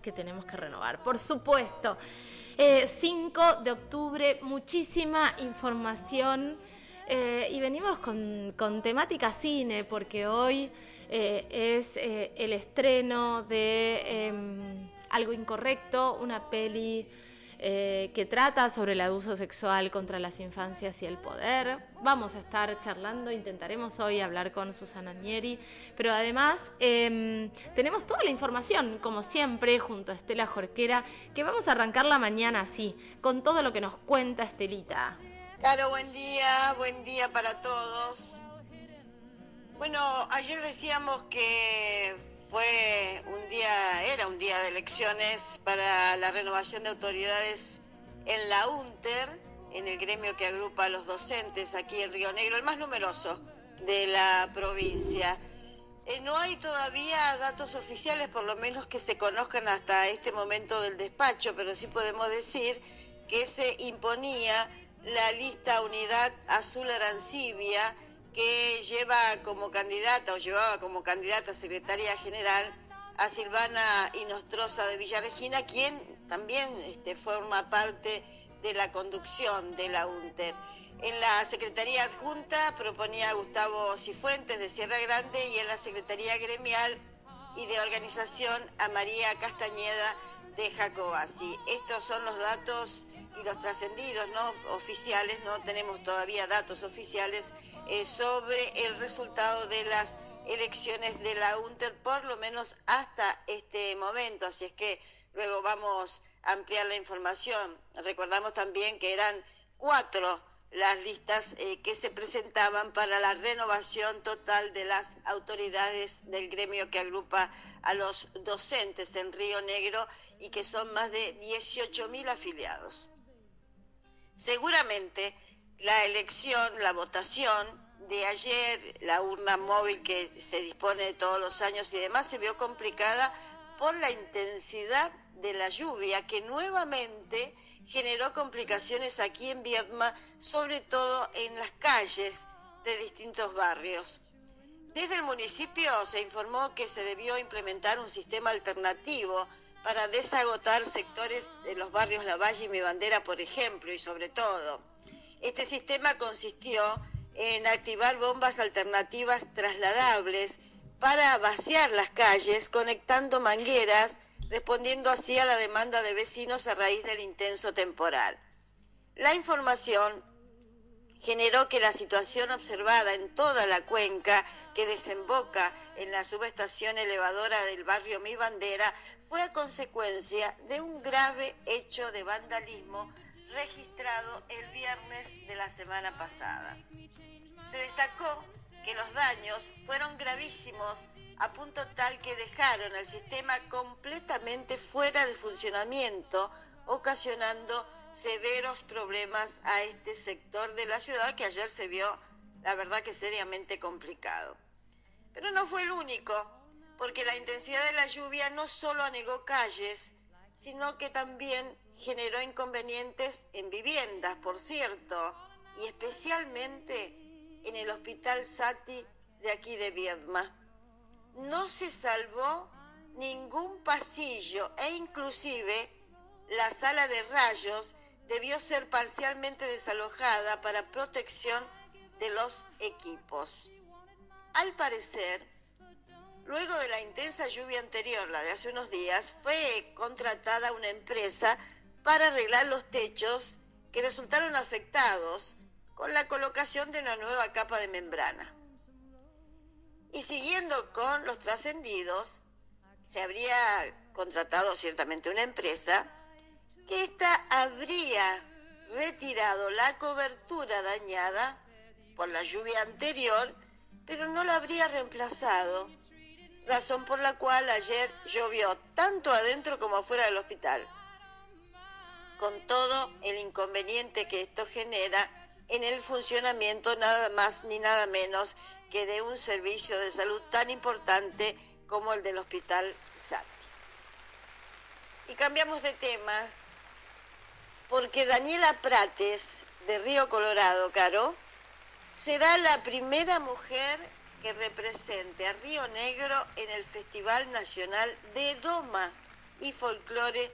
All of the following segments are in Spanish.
que tenemos que renovar. Por supuesto, 5 eh, de octubre, muchísima información eh, y venimos con, temática cine porque hoy eh, es el estreno de em, Algo Incorrecto, una peli eh, que trata sobre el abuso sexual contra las infancias y el poder. Vamos a estar charlando, intentaremos hoy hablar con Susana Nieri, pero además em, tenemos toda la información, como siempre, junto a Estela Jorquera, que vamos a arrancar la mañana así, con todo lo que nos cuenta Estelita. Claro, buen día, buen día para todos. Bueno, ayer decíamos que fue un día, era un día de elecciones para la renovación de autoridades en la UNTER, en el gremio que agrupa a los docentes aquí en Río Negro, el más numeroso de la provincia. Eh, no hay todavía datos oficiales, por lo menos que se conozcan hasta este momento del despacho, pero sí podemos decir que se imponía la lista Unidad Azul Arancibia que lleva como candidata o llevaba como candidata a secretaria general a Silvana Inostroza de Villaregina, quien también este, forma parte de la conducción de la UNTER. En la Secretaría Adjunta proponía a Gustavo Cifuentes de Sierra Grande y en la Secretaría Gremial y de Organización a María Castañeda de Jacobasi. Estos son los datos y los trascendidos no oficiales, no tenemos todavía datos oficiales eh, sobre el resultado de las elecciones de la UNTER, por lo menos hasta este momento. Así es que luego vamos a ampliar la información. Recordamos también que eran cuatro las listas eh, que se presentaban para la renovación total de las autoridades del gremio que agrupa a los docentes en Río Negro y que son más de 18 mil afiliados. Seguramente la elección, la votación de ayer, la urna móvil que se dispone todos los años y demás, se vio complicada por la intensidad de la lluvia que nuevamente generó complicaciones aquí en Viedma, sobre todo en las calles de distintos barrios. Desde el municipio se informó que se debió implementar un sistema alternativo para desagotar sectores de los barrios La Valle y Mi Bandera, por ejemplo, y sobre todo. Este sistema consistió en activar bombas alternativas trasladables para vaciar las calles, conectando mangueras, respondiendo así a la demanda de vecinos a raíz del intenso temporal. La información generó que la situación observada en toda la cuenca que desemboca en la subestación elevadora del barrio Mi Bandera fue a consecuencia de un grave hecho de vandalismo registrado el viernes de la semana pasada. Se destacó que los daños fueron gravísimos a punto tal que dejaron el sistema completamente fuera de funcionamiento, ocasionando severos problemas a este sector de la ciudad que ayer se vio, la verdad que seriamente complicado. Pero no fue el único, porque la intensidad de la lluvia no solo anegó calles, sino que también generó inconvenientes en viviendas, por cierto, y especialmente en el Hospital Sati de aquí de Viedma. No se salvó ningún pasillo e inclusive la sala de rayos debió ser parcialmente desalojada para protección de los equipos. Al parecer, luego de la intensa lluvia anterior, la de hace unos días, fue contratada una empresa para arreglar los techos que resultaron afectados con la colocación de una nueva capa de membrana. Y siguiendo con los trascendidos, se habría contratado ciertamente una empresa que ésta habría retirado la cobertura dañada por la lluvia anterior, pero no la habría reemplazado, razón por la cual ayer llovió tanto adentro como afuera del hospital, con todo el inconveniente que esto genera en el funcionamiento nada más ni nada menos que de un servicio de salud tan importante como el del Hospital SAT. Y cambiamos de tema porque Daniela Prates, de Río Colorado, Caro, será la primera mujer que represente a Río Negro en el Festival Nacional de Doma y folclore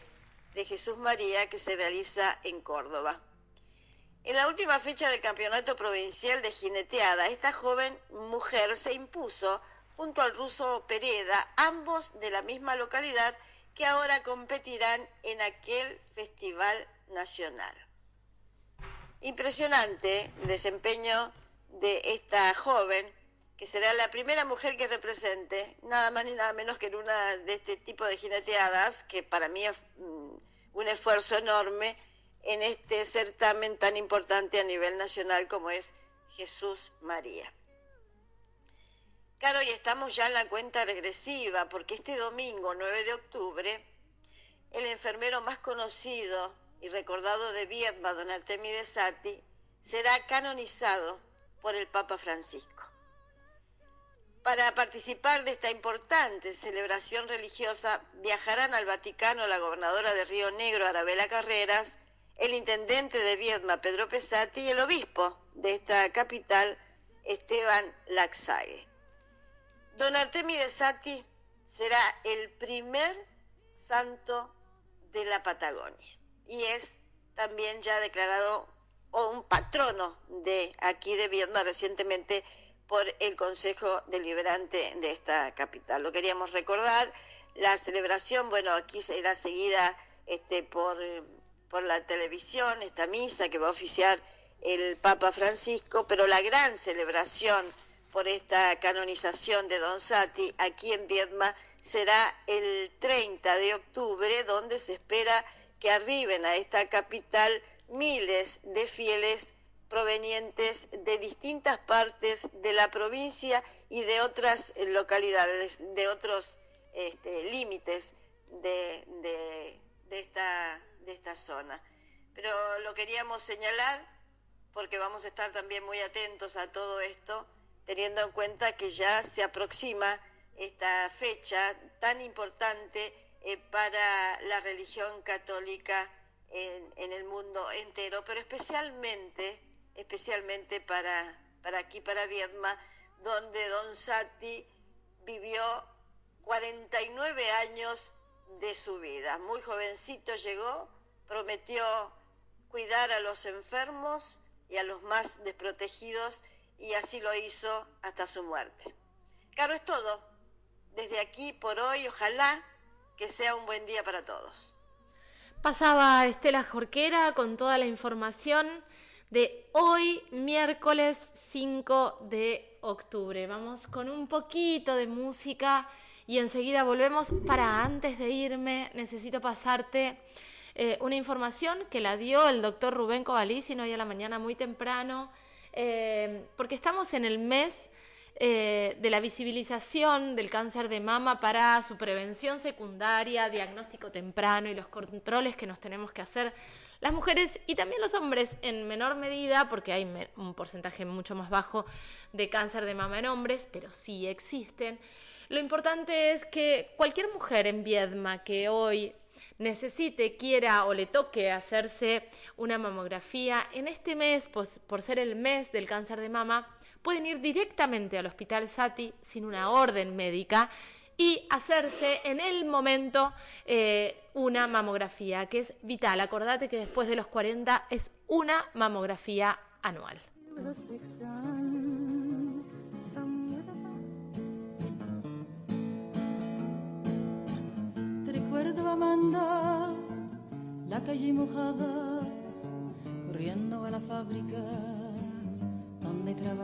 de Jesús María que se realiza en Córdoba. En la última fecha del Campeonato Provincial de Jineteada, esta joven mujer se impuso junto al ruso Pereda, ambos de la misma localidad, que ahora competirán en aquel festival nacional. Impresionante desempeño de esta joven, que será la primera mujer que represente, nada más ni nada menos que en una de este tipo de jineteadas, que para mí es mm, un esfuerzo enorme en este certamen tan importante a nivel nacional como es Jesús María. Claro, y estamos ya en la cuenta regresiva, porque este domingo, 9 de octubre, el enfermero más conocido y recordado de Viedma, don Artemide Sati, será canonizado por el Papa Francisco. Para participar de esta importante celebración religiosa viajarán al Vaticano la gobernadora de Río Negro, Arabela Carreras, el intendente de Viedma, Pedro Pesati, y el obispo de esta capital, Esteban Laxague. Don Artemide Sati será el primer santo de la Patagonia y es también ya declarado un patrono de aquí de Viedma recientemente por el Consejo Deliberante de esta capital. Lo queríamos recordar, la celebración, bueno, aquí será seguida este, por por la televisión esta misa que va a oficiar el Papa Francisco, pero la gran celebración por esta canonización de Don Sati aquí en Viedma será el 30 de octubre, donde se espera que arriben a esta capital miles de fieles provenientes de distintas partes de la provincia y de otras localidades, de otros este, límites de, de esta de esta zona. Pero lo queríamos señalar porque vamos a estar también muy atentos a todo esto, teniendo en cuenta que ya se aproxima esta fecha tan importante eh, para la religión católica en, el mundo entero, pero especialmente, especialmente para, para aquí, para Viedma, donde Don Sati vivió 49 años de su vida. Muy jovencito llegó, prometió cuidar a los enfermos y a los más desprotegidos y así lo hizo hasta su muerte. Caro, es todo. Desde aquí por hoy, ojalá que sea un buen día para todos. Pasaba Estela Jorquera con toda la información de hoy, miércoles 5 de octubre. Vamos con un poquito de música y enseguida volvemos. Para antes de irme, necesito pasarte eh, una información que la dio el doctor Rubén Covalicino hoy a la mañana muy temprano, eh, porque estamos en el mes eh, de la visibilización del cáncer de mama para su prevención secundaria, diagnóstico temprano y los controles que nos tenemos que hacer las mujeres y también los hombres en menor medida, porque hay un porcentaje mucho más bajo de cáncer de mama en hombres, pero sí existen. Lo importante es que cualquier mujer en Viedma que hoy necesite, quiera o le toque hacerse una mamografía, en este mes, pues, por ser el mes del cáncer de mama, pueden ir directamente al Hospital Sati sin una orden médica y hacerse en el momento eh, una mamografía, que es vital. Acordate que después de los 40 es una mamografía anual. La calle mojada, corriendo a la fábrica donde trabajaba.